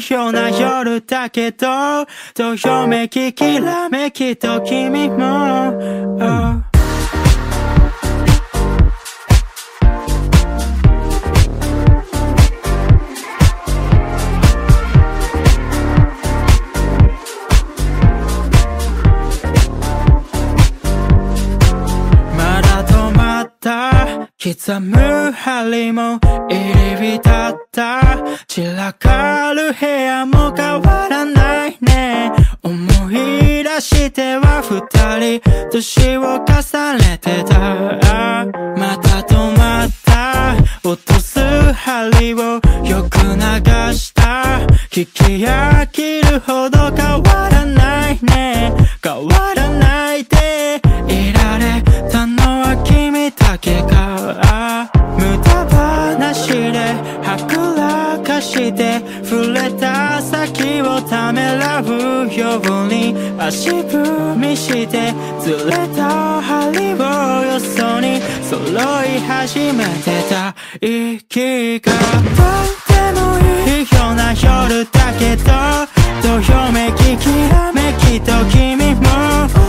卑怯な夜だけどどよめききらめきと君も、oh 刻む針も入り浸った。散らかる部屋も変わらないね。思い出しては二人年を重ねてた。また止まった。落とす針をよく流した。聞き飽きるほど変わらないね。変わらかして触れた先をためらうように足踏みしてずれた針をよそに揃い始めてた。息がとってもいい。ような夜だけどどよめききらめきと君も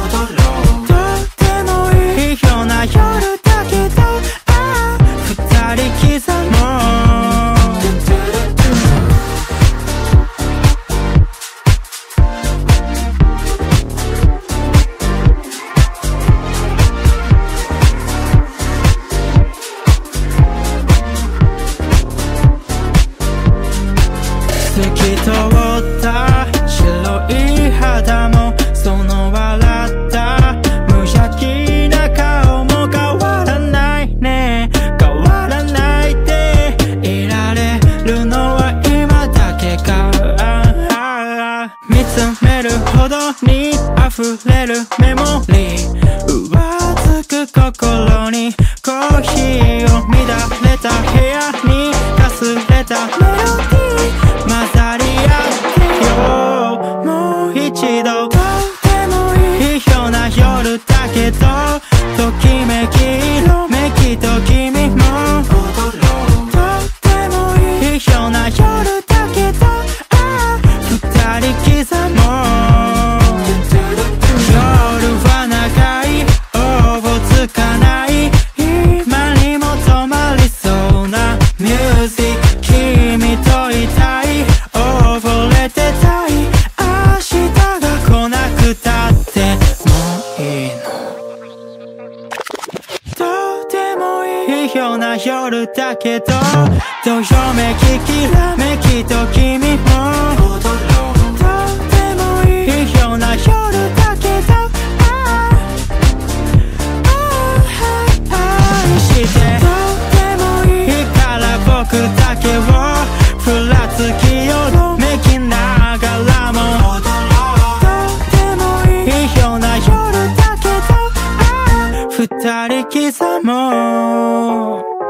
き通った白い肌もその笑った無邪気な顔も変わらないね。変わらないでいられるのは今だけか。見つめるほどに溢れるメモリー。上つく心にような夜だけどどよめききらめきと君も。踊ろう二人刻も。う